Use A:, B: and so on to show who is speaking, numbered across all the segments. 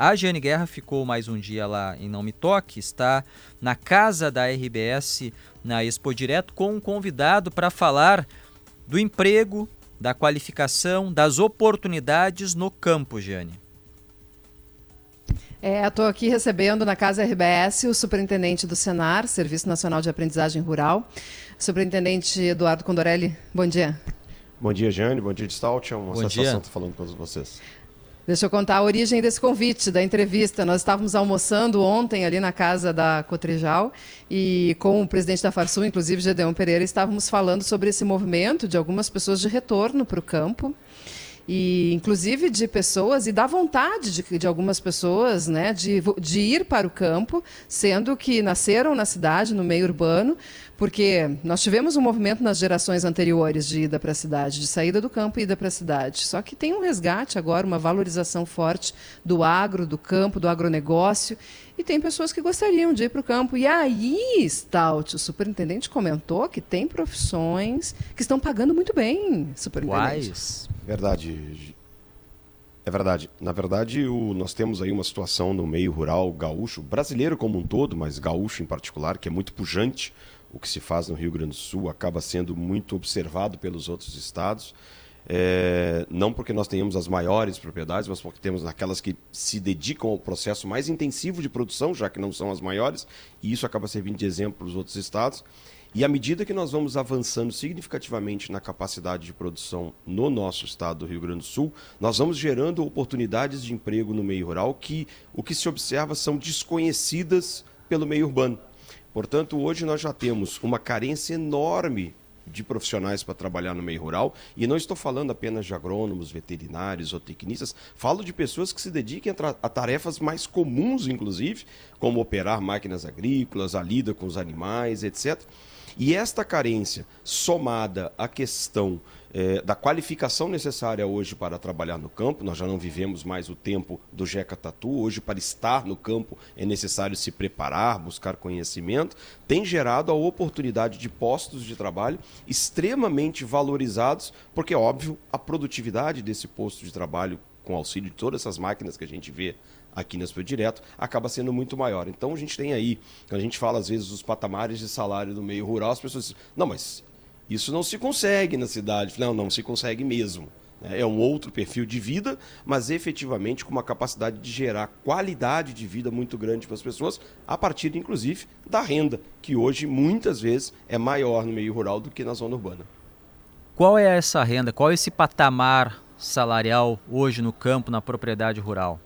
A: A Jane Guerra ficou mais um dia lá em Não Me Toque, está na casa da RBS na Expo Direto com um convidado para falar do emprego, da qualificação, das oportunidades no campo, Jane.
B: É, estou aqui recebendo na Casa RBS o superintendente do Senar, Serviço Nacional de Aprendizagem Rural, superintendente Eduardo Condorelli. Bom dia.
C: Bom dia, Jane. Bom dia, Stout. É uma Bom satisfação dia. estar falando com todos vocês.
B: Deixa eu contar a origem desse convite, da entrevista. Nós estávamos almoçando ontem ali na casa da Cotrijal e com o presidente da Farsul, inclusive Gedeon Pereira, estávamos falando sobre esse movimento de algumas pessoas de retorno para o campo e inclusive de pessoas e da vontade de, de algumas pessoas né, de, de ir para o campo, sendo que nasceram na cidade, no meio urbano, porque nós tivemos um movimento nas gerações anteriores de ida para a cidade, de saída do campo e ida para a cidade. Só que tem um resgate agora, uma valorização forte do agro, do campo, do agronegócio. E tem pessoas que gostariam de ir para o campo. E aí, Stout, o superintendente comentou que tem profissões que estão pagando muito bem, superintendente.
C: Quais? Verdade. É verdade. Na verdade, o, nós temos aí uma situação no meio rural gaúcho, brasileiro como um todo, mas gaúcho em particular, que é muito pujante. O que se faz no Rio Grande do Sul acaba sendo muito observado pelos outros estados. É, não porque nós tenhamos as maiores propriedades, mas porque temos aquelas que se dedicam ao processo mais intensivo de produção, já que não são as maiores, e isso acaba servindo de exemplo para os outros estados. E à medida que nós vamos avançando significativamente na capacidade de produção no nosso estado do Rio Grande do Sul, nós vamos gerando oportunidades de emprego no meio rural que o que se observa são desconhecidas pelo meio urbano. Portanto, hoje nós já temos uma carência enorme de profissionais para trabalhar no meio rural, e não estou falando apenas de agrônomos, veterinários ou tecnistas, falo de pessoas que se dediquem a, tarefas mais comuns, inclusive, como operar máquinas agrícolas, a lida com os animais, etc. E esta carência, somada à questão é, da qualificação necessária hoje para trabalhar no campo, nós já não vivemos mais o tempo do Jeca Tatu, hoje para estar no campo é necessário se preparar, buscar conhecimento, tem gerado a oportunidade de postos de trabalho extremamente valorizados, porque, óbvio, a produtividade desse posto de trabalho, com auxílio de todas essas máquinas que a gente vê aqui na Super Direto, acaba sendo muito maior. Então a gente tem aí, quando a gente fala às vezes os patamares de salário do meio rural, as pessoas dizem, não, mas isso não se consegue na cidade. Não, não se consegue mesmo. É um outro perfil de vida, mas efetivamente com uma capacidade de gerar qualidade de vida muito grande para as pessoas, a partir, inclusive, da renda, que hoje muitas vezes é maior no meio rural do que na zona urbana.
A: Qual é essa renda? Qual é esse patamar salarial hoje no campo, na propriedade rural?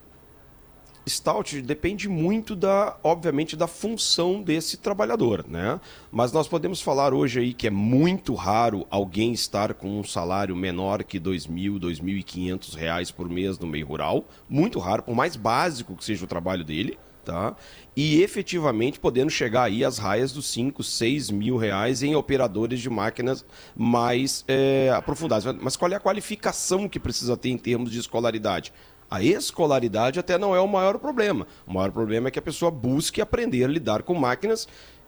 C: Stout depende muito da, obviamente, da função desse trabalhador, né? Mas nós podemos falar hoje aí que é muito raro alguém estar com um salário menor que R$ 2.000, 2.500 reais por mês no meio rural, muito raro, por mais básico que seja o trabalho dele, tá? E efetivamente podendo chegar aí às raias dos 5, 6 mil reais em operadores de máquinas mais é, aprofundadas. Mas qual é a qualificação que precisa ter em termos de escolaridade? A escolaridade até não é o maior problema. O maior problema é que a pessoa busque aprender a lidar com máquinas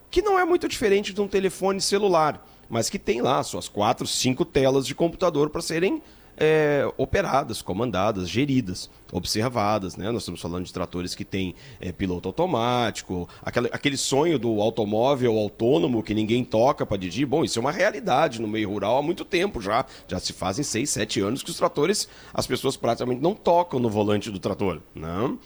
C: que não é muito diferente de um telefone celular, mas que tem lá suas quatro, cinco telas de computador para serem é, operadas, comandadas, geridas, observadas. Né? Nós estamos falando de tratores que têm é, piloto automático, aquele, aquele sonho do automóvel autônomo que ninguém toca para dirigir. Bom, isso é uma realidade no meio rural há muito tempo já. Já se fazem seis, sete anos que os tratores, as pessoas praticamente não tocam no volante do trator. Não, né?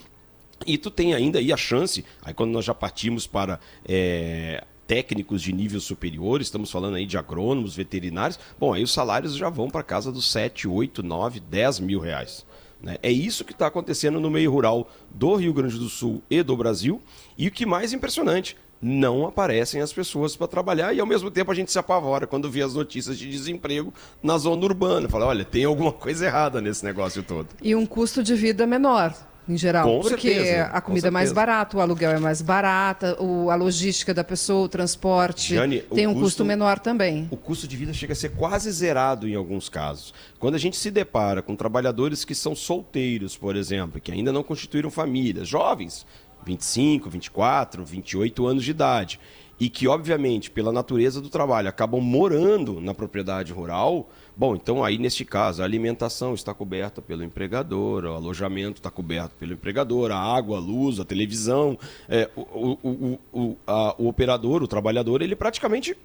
C: e tu tem ainda aí a chance, aí quando nós já partimos para é, técnicos de nível superior, estamos falando aí de agrônomos, veterinários, bom, aí os salários já vão para casa dos 7, 8, 9, 10 mil reais. Né? É isso que está acontecendo no meio rural do Rio Grande do Sul e do Brasil. E o que mais impressionante, não aparecem as pessoas para trabalhar e ao mesmo tempo a gente se apavora quando vê as notícias de desemprego na zona urbana. Fala, olha, tem alguma coisa errada nesse negócio todo.
B: E um custo de vida menor em geral.
C: Com
B: porque
C: certeza,
B: a comida é mais barata, o aluguel é mais barata, o, a logística da pessoa, o transporte Jane, tem um custo, custo, menor também.
C: O custo de vida chega a ser quase zerado em alguns casos. Quando a gente se depara com trabalhadores que são solteiros, por exemplo, que ainda não constituíram famílias, jovens, 25, 24, 28 anos de idade, e que, obviamente, pela natureza do trabalho, acabam morando na propriedade rural, bom, então aí, neste caso, a alimentação está coberta pelo empregador, o alojamento está coberto pelo empregador, a água, a luz, a televisão, é, o, o, o, a, o operador, o trabalhador, ele praticamente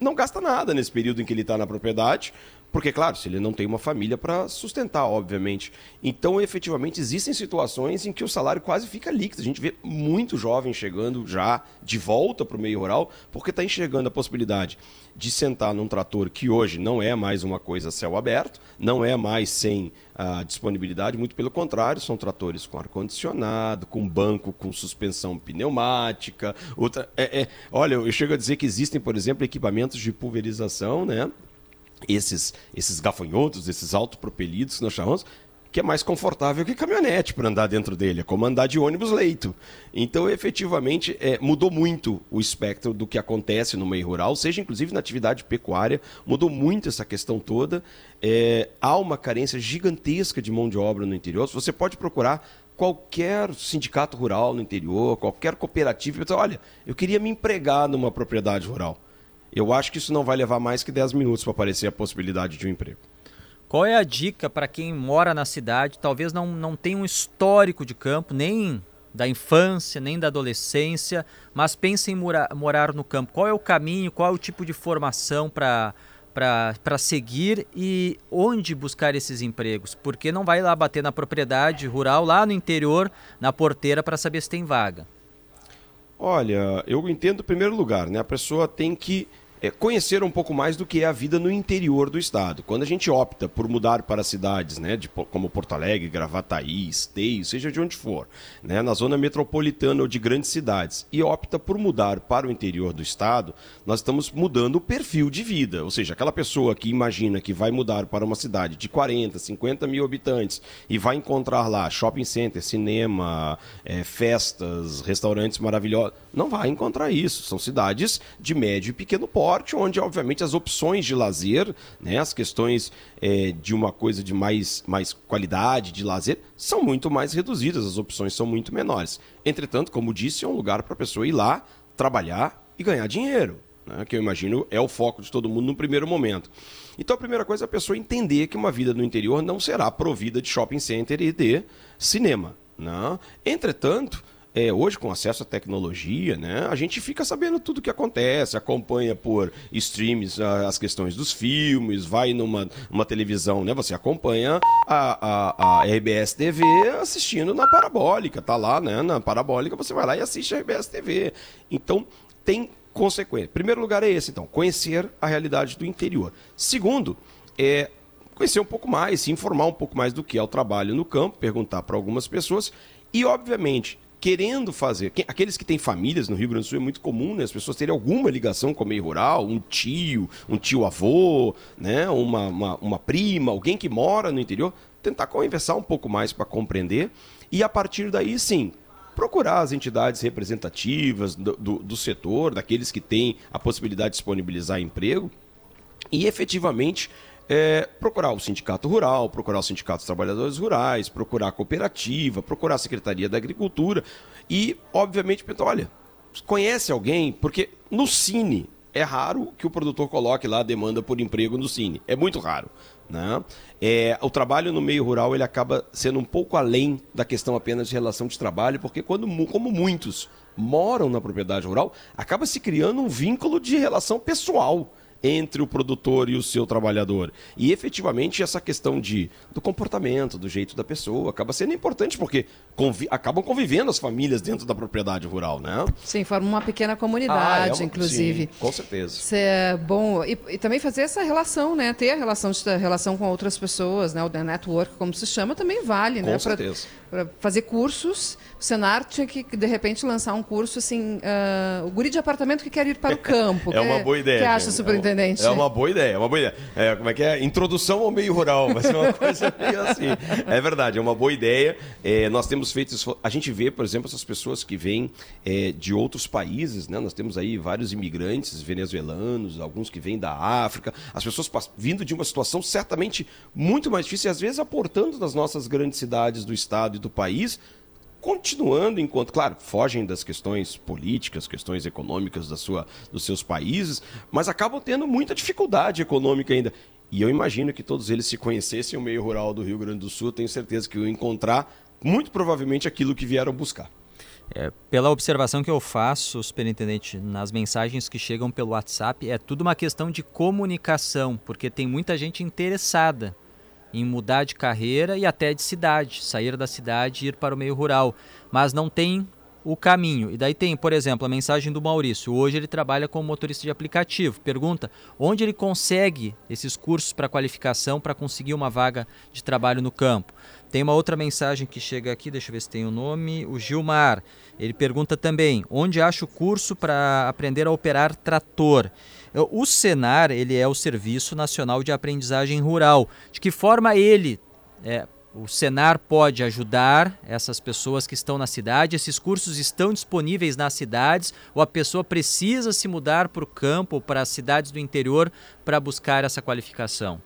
C: não gasta nada nesse período em que ele está na propriedade, porque, claro, se ele não tem uma família para sustentar, obviamente. Então, efetivamente, existem situações em que o salário quase fica líquido. A gente vê muito jovem chegando já de volta para o meio rural, porque está enxergando a possibilidade de sentar num trator que hoje não é mais uma coisa céu aberto, não é mais sem a disponibilidade, muito pelo contrário, são tratores com ar-condicionado, com banco com suspensão pneumática. Outra, é, é, olha, eu chego a dizer que existem, por exemplo, equipamentos de pulverização, né? Esses, esses gafanhotos, esses autopropelidos que nós chamamos, que é mais confortável que caminhonete para andar dentro dele, é como andar de ônibus leito. Então, efetivamente, é, mudou muito o espectro do que acontece no meio rural, seja inclusive na atividade pecuária, mudou muito essa questão toda. É, há uma carência gigantesca de mão de obra no interior. Você pode procurar qualquer sindicato rural no interior, qualquer cooperativa, e dizer, olha, eu queria me empregar numa propriedade rural. Eu acho que isso não vai levar mais que 10 minutos para aparecer a possibilidade de um emprego.
A: Qual é a dica para quem mora na cidade, talvez não, não tenha um histórico de campo, nem da infância, nem da adolescência, mas pensa em morar, morar no campo? Qual é o caminho, qual é o tipo de formação para para seguir e onde buscar esses empregos? Porque não vai lá bater na propriedade rural, lá no interior, na porteira, para saber se tem vaga.
C: Olha, eu entendo em primeiro lugar, né? A pessoa tem que é, conhecer um pouco mais do que é a vida no interior do estado. Quando a gente opta por mudar para cidades, né, de, como Porto Alegre, Gravataí, Esteio, seja de onde for, né, na zona metropolitana ou de grandes cidades, e opta por mudar para o interior do estado, nós estamos mudando o perfil de vida. Ou seja, aquela pessoa que imagina que vai mudar para uma cidade de 40, 50 mil habitantes e vai encontrar lá shopping center, cinema, é, festas, restaurantes maravilhosos, não vai encontrar isso. São cidades de médio e pequeno porte onde, obviamente, as opções de lazer, né, as questões é, de uma coisa de mais, mais qualidade de lazer, são muito mais reduzidas, as opções são muito menores. Entretanto, como disse, é um lugar para a pessoa ir lá, trabalhar e ganhar dinheiro. Né, que eu imagino é o foco de todo mundo no primeiro momento. Então a primeira coisa é a pessoa entender que uma vida no interior não será provida de shopping center e de cinema. Né? Entretanto, é, hoje, com acesso à tecnologia, né, a gente fica sabendo tudo o que acontece, acompanha por streams as questões dos filmes, vai numa, numa televisão, né, você acompanha a, a, a RBS TV assistindo na parabólica, tá lá né, na parabólica, você vai lá e assiste a RBS TV. Então, tem consequência. Primeiro lugar é esse, então, conhecer a realidade do interior. Segundo, é conhecer um pouco mais, se informar um pouco mais do que é o trabalho no campo, perguntar para algumas pessoas e, obviamente, querendo fazer. Aqueles que têm famílias no Rio Grande do Sul é muito comum, né? As pessoas terem alguma ligação com o meio rural, um tio, um tio-avô, né? Uma, uma, uma, prima, alguém que mora no interior, tentar conversar um pouco mais para compreender. E a partir daí, sim, procurar as entidades representativas do, do, do setor, daqueles que têm a possibilidade de disponibilizar emprego, e efetivamente é, procurar o sindicato rural, procurar o sindicato dos trabalhadores rurais, procurar a cooperativa, procurar a Secretaria da Agricultura e, obviamente, pensar, olha, conhece alguém? Porque no Cine é raro que o produtor coloque lá a demanda por emprego no Cine. É muito raro. Né? É, o trabalho no meio rural ele acaba sendo um pouco além da questão apenas de relação de trabalho, porque quando, como muitos moram na propriedade rural, acaba se criando um vínculo de relação pessoal entre o produtor e o seu trabalhador. E efetivamente essa questão de, do comportamento, do jeito da pessoa, acaba sendo importante porque convi acabam convivendo as famílias dentro da propriedade rural, né?
B: Sim, forma uma pequena comunidade, ah, é uma, inclusive. Sim,
C: com certeza.
B: Isso é bom. E, e, também fazer essa relação, né? Ter a relação, de, a relação com outras pessoas, né? O network, como se chama, também vale,
C: com
B: né?
C: Com certeza.
B: Para fazer cursos. O Senar tinha que, de repente, lançar um curso assim, uh, o guri de apartamento que quer ir para o campo.
C: é uma boa ideia.
B: que acha, superintendente?
C: É uma boa ideia, é uma boa ideia. É, como é que é? Introdução ao meio rural, vai ser uma coisa meio assim. É verdade, é uma boa ideia. É, nós temos feito isso. A gente vê, por exemplo, essas pessoas que vêm é, de outros países, né? Nós temos aí vários imigrantes venezuelanos, alguns que vêm da África, as pessoas vindo de uma situação certamente muito mais difícil e às vezes aportando nas nossas grandes cidades do estado e do país continuando enquanto, claro, fogem das questões políticas, questões econômicas da sua, dos seus países, mas acabam tendo muita dificuldade econômica ainda. E eu imagino que todos eles se conhecessem o meio rural do Rio Grande do Sul, tenho certeza que iam encontrar muito provavelmente aquilo que vieram buscar.
A: É, pela observação que eu faço, superintendente, nas mensagens que chegam pelo WhatsApp, é tudo uma questão de comunicação, porque tem muita gente interessada em mudar de carreira e até de cidade, sair da cidade e ir para o meio rural, mas não tem o caminho. E daí tem, por exemplo, a mensagem do Maurício. Hoje ele trabalha como motorista de aplicativo. Pergunta onde ele consegue esses cursos para qualificação para conseguir uma vaga de trabalho no campo. Tem uma outra mensagem que chega aqui, deixa eu ver se tem o nome. O Gilmar. Ele pergunta também onde acha o curso para aprender a operar trator. O Senar ele é o Serviço Nacional de Aprendizagem Rural. De que forma ele é, o Senar pode ajudar essas pessoas que estão na cidade. Esses cursos estão disponíveis nas cidades ou a pessoa precisa se mudar para o campo, para as cidades do interior para buscar essa qualificação?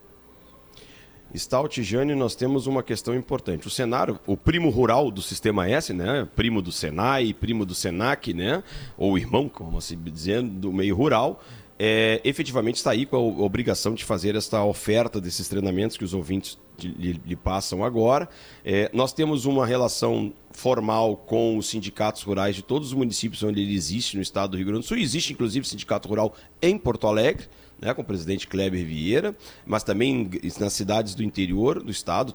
C: Stout Jane, nós temos uma questão importante. O Senar, o primo rural do Sistema S, né? Primo do Senai, primo do Senac, né? Ou irmão, como se dizendo, do meio rural é, efetivamente está aí com a obrigação de fazer esta oferta desses treinamentos que os ouvintes lhe, passam agora. É, nós temos uma relação formal com os sindicatos rurais de todos os municípios onde ele existe no estado do Rio Grande do Sul. Existe, inclusive, sindicato rural em Porto Alegre. Né, com o presidente Kleber Vieira, mas também nas cidades do interior do estado,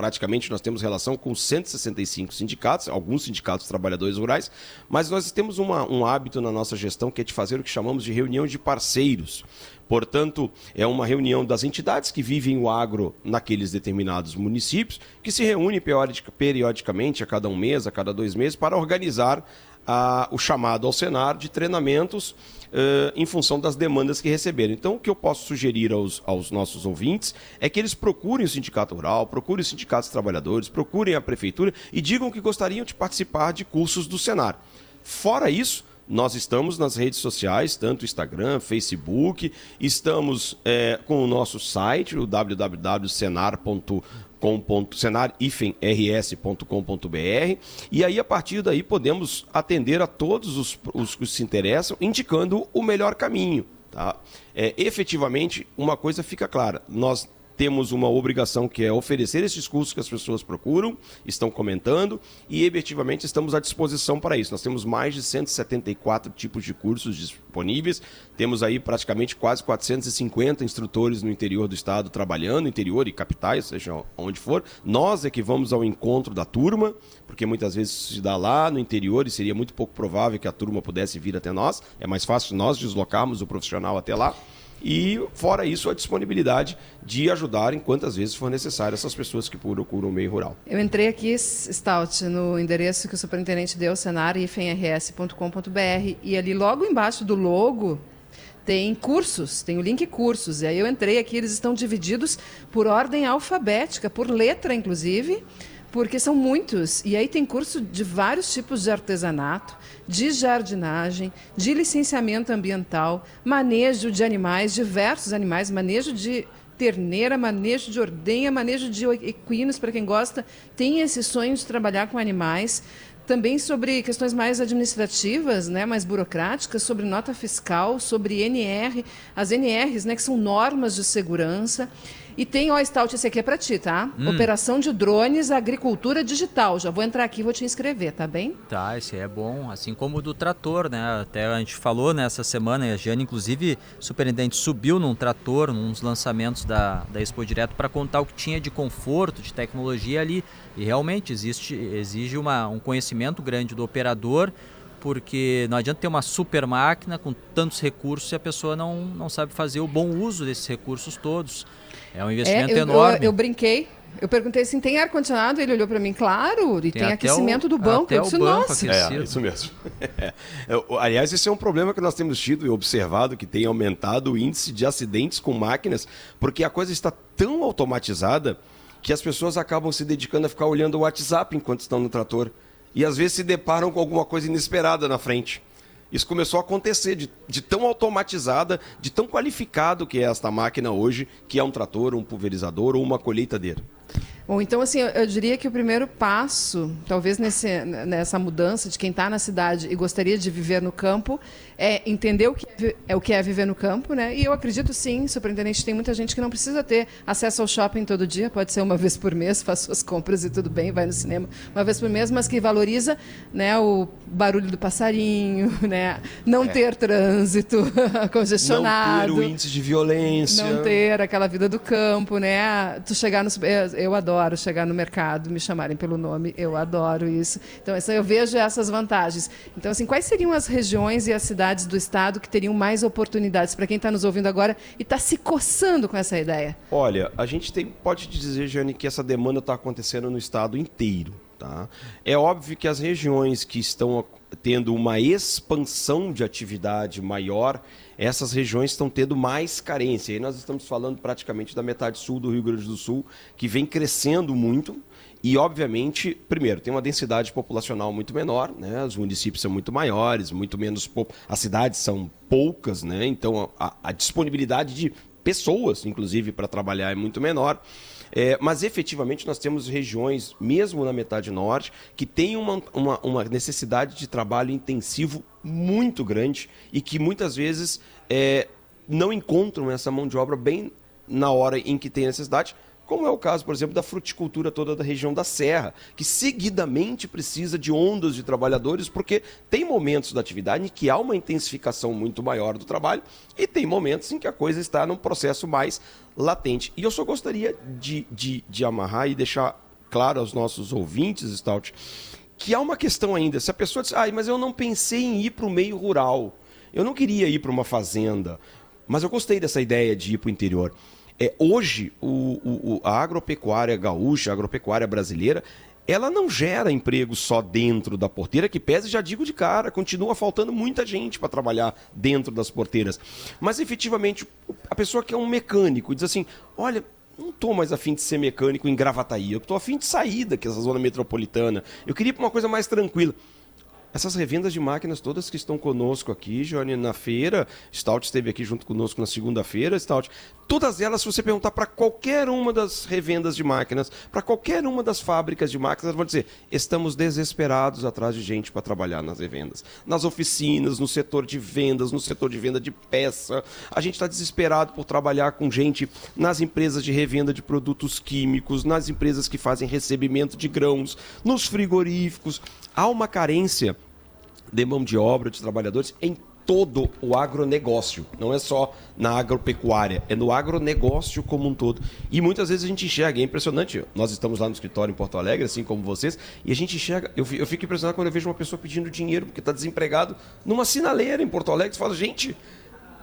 C: praticamente nós temos relação com 165 sindicatos, alguns sindicatos trabalhadores rurais, mas nós temos uma, um hábito na nossa gestão que é de fazer o que chamamos de reunião de parceiros. Portanto, é uma reunião das entidades que vivem o agro naqueles determinados municípios, que se reúne periodicamente, a cada um mês, a cada dois meses, para organizar a, o chamado ao Senar de treinamentos uh, em função das demandas que receberam. Então, o que eu posso sugerir aos, aos nossos ouvintes é que eles procurem o Sindicato Rural, procurem os sindicatos trabalhadores, procurem a Prefeitura e digam que gostariam de participar de cursos do Senar. Fora isso, nós estamos nas redes sociais, tanto Instagram, Facebook, estamos é, com o nosso site, o www.senar.com senar-rs.com.br e aí a partir daí podemos atender a todos os, os que se interessam, indicando o melhor caminho. Tá? É, efetivamente, uma coisa fica clara: nós temos uma obrigação que é oferecer esses cursos que as pessoas procuram, estão comentando e efetivamente estamos à disposição para isso. Nós temos mais de 174 tipos de cursos disponíveis, temos aí praticamente quase 450 instrutores no interior do estado trabalhando, interior e capitais, seja onde for. Nós é que vamos ao encontro da turma, porque muitas vezes se dá lá no interior e seria muito pouco provável que a turma pudesse vir até nós. É mais fácil nós deslocarmos o profissional até lá. E, fora isso, a disponibilidade de ajudar em quantas vezes for necessário essas pessoas que procuram o meio rural.
B: Eu entrei aqui, Stout, no endereço que o superintendente deu, senar-rs.com.br, e ali logo embaixo do logo tem cursos, tem o link cursos. E aí eu entrei aqui, eles estão divididos por ordem alfabética, por letra, inclusive porque são muitos. E aí tem curso de vários tipos de artesanato, de jardinagem, de licenciamento ambiental, manejo de animais, diversos animais, manejo de terneira, manejo de ordenha, manejo de equinos, para quem gosta, tem esse sonho de trabalhar com animais. Também sobre questões mais administrativas, né, mais burocráticas, sobre nota fiscal, sobre NR, as NRs, né, que são normas de segurança. E tem, ó, Stout, esse aqui é para ti, tá? Hum. Operação de drones, agricultura digital. Já vou entrar aqui e vou te inscrever, tá bem?
A: Tá, esse é bom. Assim como o do trator, né? Até a gente falou nessa semana, e a Jane, inclusive, superintendente, subiu num trator, nos lançamentos da, da Expo Direto, para contar o que tinha de conforto, de tecnologia ali. E realmente existe, exige uma, um conhecimento grande do operador porque não adianta ter uma super máquina com tantos recursos se a pessoa não, não sabe fazer o bom uso desses recursos todos. É um investimento
B: é, eu,
A: enorme.
B: Eu, eu, brinquei. Eu perguntei assim, tem ar-condicionado? Ele olhou para mim, claro, e tem, tem aquecimento o, do banco. eu disse, nossa.
C: É, isso mesmo. É. Aliás, esse é um problema que nós temos tido e observado, que tem aumentado o índice de acidentes com máquinas, porque a coisa está tão automatizada que as pessoas acabam se dedicando a ficar olhando o WhatsApp enquanto estão no trator. E às vezes se deparam com alguma coisa inesperada na frente. Isso começou a acontecer de, de, tão automatizada, de tão qualificado que é esta máquina hoje, que é um trator, um pulverizador ou uma colheitadeira.
B: Bom, então, assim, eu, diria que o primeiro passo, talvez nesse, nessa mudança de quem está na cidade e gostaria de viver no campo, é entender o que é, é, o que é viver no campo, né? E eu acredito sim, superintendente, tem muita gente que não precisa ter acesso ao shopping todo dia, pode ser uma vez por mês, faz suas compras e tudo bem, vai no cinema uma vez por mês, mas que valoriza né, o barulho do passarinho, né? Não é. ter trânsito congestionado.
C: Não ter o índice de violência.
B: Não ter aquela vida do campo, né? Tu chegar no... Eu adoro adoro chegar no mercado, me chamarem pelo nome, eu adoro isso. Então, eu vejo essas vantagens. Então, assim, quais seriam as regiões e as cidades do estado que teriam mais oportunidades para quem está nos ouvindo agora e está se coçando com essa ideia?
C: Olha, a gente tem, pode dizer, Jane, que essa demanda está acontecendo no estado inteiro. Tá? É óbvio que as regiões que estão tendo uma expansão de atividade maior, essas regiões estão tendo mais carência. Aí nós estamos falando praticamente da metade sul do Rio Grande do Sul, que vem crescendo muito. E, obviamente, primeiro, tem uma densidade populacional muito menor, né? os municípios são muito maiores, muito menos. As cidades são poucas, né? então a, a disponibilidade de pessoas, inclusive, para trabalhar é muito menor. É, mas efetivamente nós temos regiões, mesmo na metade norte, que têm uma, uma, uma necessidade de trabalho intensivo muito grande e que muitas vezes é, não encontram essa mão de obra bem na hora em que tem necessidade, como é o caso, por exemplo, da fruticultura toda da região da Serra, que seguidamente precisa de ondas de trabalhadores, porque tem momentos da atividade em que há uma intensificação muito maior do trabalho e tem momentos em que a coisa está num processo mais latente. E eu só gostaria de, de, de amarrar e deixar claro aos nossos ouvintes, Stout, que há uma questão ainda. Se a pessoa diz, ah, mas eu não pensei em ir para o meio rural, eu não queria ir para uma fazenda, mas eu gostei dessa ideia de ir para o interior. É, hoje, o, o, a agropecuária gaúcha, a agropecuária brasileira, ela não gera emprego só dentro da porteira, que pese, já digo de cara, continua faltando muita gente para trabalhar dentro das porteiras. Mas efetivamente, a pessoa que é um mecânico diz assim: olha, não estou mais afim de ser mecânico em Gravataí, eu estou afim de sair dessa zona metropolitana, eu queria ir para uma coisa mais tranquila essas revendas de máquinas todas que estão conosco aqui, Johnny, na feira, Stout esteve aqui junto conosco na segunda-feira, Stout, todas elas, se você perguntar para qualquer uma das revendas de máquinas, para qualquer uma das fábricas de máquinas, vão dizer: estamos desesperados atrás de gente para trabalhar nas revendas. Nas oficinas, no setor de vendas, no setor de venda de peça. A gente está desesperado por trabalhar com gente nas empresas de revenda de produtos químicos, nas empresas que fazem recebimento de grãos, nos frigoríficos. Há uma carência de mão de obra, de trabalhadores em todo o agronegócio, não é só na agropecuária, é no agronegócio como um todo. E muitas vezes a gente enxerga, é impressionante, nós estamos lá no escritório em Porto Alegre, assim como vocês, e a gente enxerga, eu, eu fico impressionado quando eu vejo uma pessoa pedindo dinheiro porque está desempregado numa sinaleira em Porto Alegre, você fala, gente,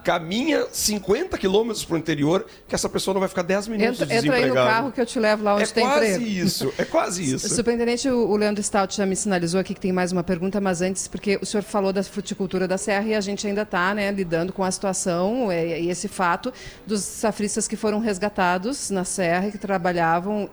C: caminha 50 quilômetros para o interior, que essa pessoa não vai ficar 10 minutos
B: entra, entra aí no carro que eu te levo lá onde
C: é
B: tem
C: emprego.
B: É
C: quase isso, é quase isso.
B: Superintendente, o Leandro Stout já me sinalizou aqui que tem mais uma pergunta, mas antes, porque o senhor falou da fruticultura da Serra e a gente ainda está né, lidando com a situação é, e esse fato dos safristas que foram resgatados na Serra e que trabalhavam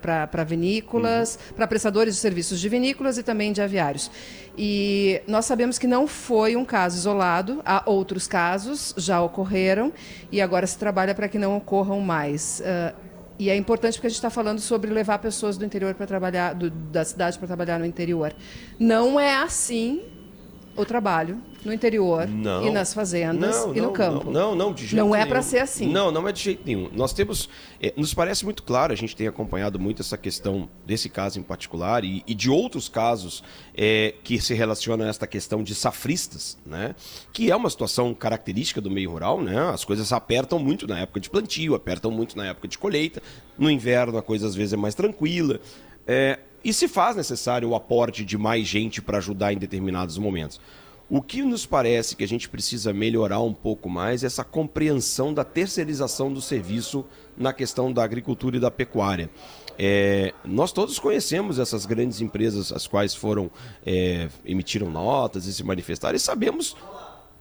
B: para vinícolas, uhum. para prestadores de serviços de vinícolas e também de aviários. E nós sabemos que não foi um caso isolado, há outros casos, já ocorreram, e agora se trabalha para que não ocorram mais. Uh, e é importante porque a gente está falando sobre levar pessoas do interior para trabalhar, do, da cidade para trabalhar no interior. Não é assim o trabalho no interior
C: não,
B: e nas fazendas
C: não,
B: e no campo.
C: Não, não, de jeito
B: Não
C: é
B: para ser assim.
C: Não, não é de jeito nenhum. Nós temos, é, nos parece muito claro, a gente tem acompanhado muito essa questão desse caso em particular e, e de outros casos é, que se relacionam a esta questão de safristas, né? Que é uma situação característica do meio rural, né? As coisas apertam muito na época de plantio, apertam muito na época de colheita. No inverno a coisa às vezes é mais tranquila. É, e se faz necessário o aporte de mais gente para ajudar em determinados momentos. O que nos parece que a gente precisa melhorar um pouco mais é essa compreensão da terceirização do serviço na questão da agricultura e da pecuária. É, nós todos conhecemos essas grandes empresas, as quais foram é, emitiram notas e se manifestaram, e sabemos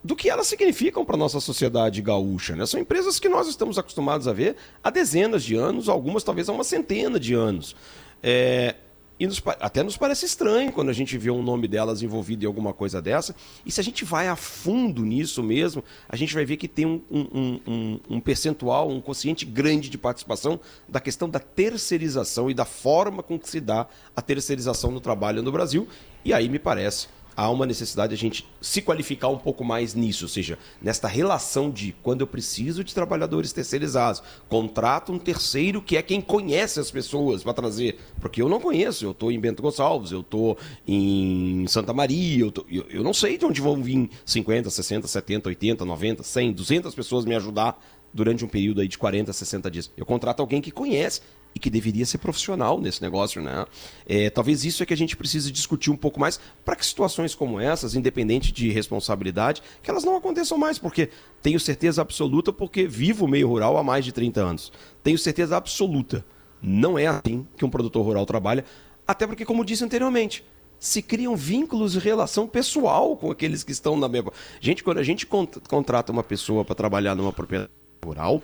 C: do que elas significam para a nossa sociedade gaúcha. Né? São empresas que nós estamos acostumados a ver há dezenas de anos, algumas talvez há uma centena de anos. É, e nos, até nos parece estranho quando a gente vê um nome delas envolvido em alguma coisa dessa. E se a gente vai a fundo nisso mesmo, a gente vai ver que tem um, um, um, um percentual, um consciente grande de participação da questão da terceirização e da forma com que se dá a terceirização no trabalho no Brasil. E aí me parece há uma necessidade de a gente se qualificar um pouco mais nisso, ou seja, nesta relação de quando eu preciso de trabalhadores terceirizados, contrato um terceiro que é quem conhece as pessoas para trazer, porque eu não conheço, eu estou em Bento Gonçalves, eu estou em Santa Maria, eu, tô, eu, eu não sei de onde vão vir 50, 60, 70, 80, 90, 100, 200 pessoas me ajudar durante um período aí de 40, 60 dias. Eu contrato alguém que conhece e que deveria ser profissional nesse negócio, né? É, talvez isso é que a gente precisa discutir um pouco mais para que situações como essas, independente de responsabilidade, que elas não aconteçam mais, porque tenho certeza absoluta, porque vivo o meio rural há mais de 30 anos. Tenho certeza absoluta. Não é assim que um produtor rural trabalha, até porque, como disse anteriormente, se criam vínculos de relação pessoal com aqueles que estão na mesma. Gente, quando a gente contrata uma pessoa para trabalhar numa propriedade rural,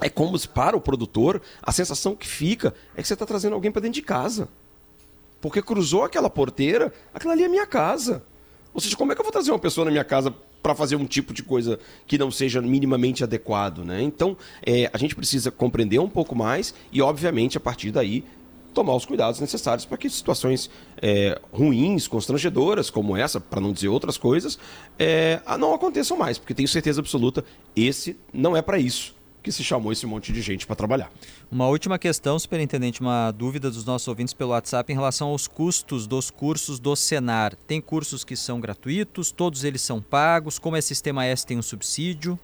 C: é como se, para o produtor, a sensação que fica é que você está trazendo alguém para dentro de casa. Porque cruzou aquela porteira, aquela ali é minha casa. Ou seja, como é que eu vou trazer uma pessoa na minha casa para fazer um tipo de coisa que não seja minimamente adequado, né? Então, é, a gente precisa compreender um pouco mais e, obviamente, a partir daí, tomar os cuidados necessários para que situações é, ruins, constrangedoras como essa, para não dizer outras coisas, é, não aconteçam mais, porque tenho certeza absoluta, esse não é para isso que se chamou esse monte de gente para trabalhar.
A: Uma última questão, superintendente, uma dúvida dos nossos ouvintes pelo WhatsApp em relação aos custos dos cursos do Senar. Tem cursos que são gratuitos, todos eles são pagos, como é Sistema S tem um subsídio?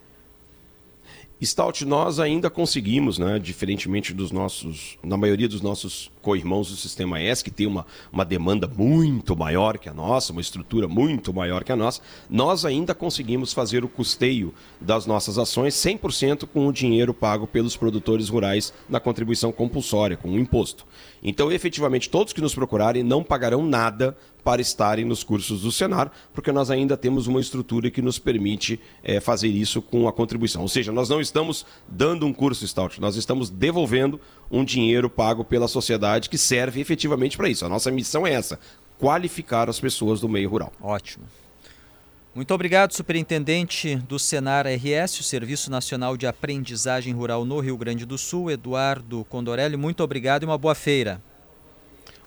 C: Stout, nós ainda conseguimos, né, diferentemente dos nossos, na maioria dos nossos co-irmãos do Sistema S, que tem uma, uma demanda muito maior que a nossa, uma estrutura muito maior que a nossa, nós ainda conseguimos fazer o custeio das nossas ações 100% com o dinheiro pago pelos produtores rurais na contribuição compulsória, com o imposto. Então, efetivamente, todos que nos procurarem não pagarão nada para estarem nos cursos do Senar, porque nós ainda temos uma estrutura que nos permite é, fazer isso com a contribuição. Ou seja, nós não estamos dando um curso Stout, nós estamos devolvendo um dinheiro pago pela sociedade que serve efetivamente para isso. A nossa missão é essa: qualificar as pessoas do meio rural.
A: Ótimo. Muito obrigado, superintendente do Senar RS, o Serviço Nacional de Aprendizagem Rural no Rio Grande do Sul, Eduardo Condorelli. Muito obrigado e uma boa feira.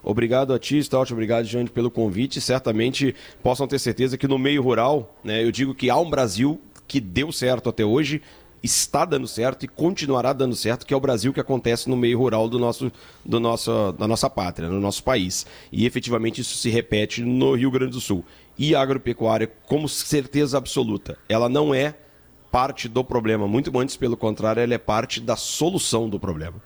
C: Obrigado a ti, Stout, obrigado, Jane, pelo convite. Certamente possam ter certeza que no meio rural, né, eu digo que há um Brasil que deu certo até hoje, está dando certo e continuará dando certo, que é o Brasil que acontece no meio rural do nosso, do nosso, da nossa pátria, no nosso país. E efetivamente isso se repete no Rio Grande do Sul. E a agropecuária, como certeza absoluta, ela não é parte do problema, muito antes, pelo contrário, ela é parte da solução do problema.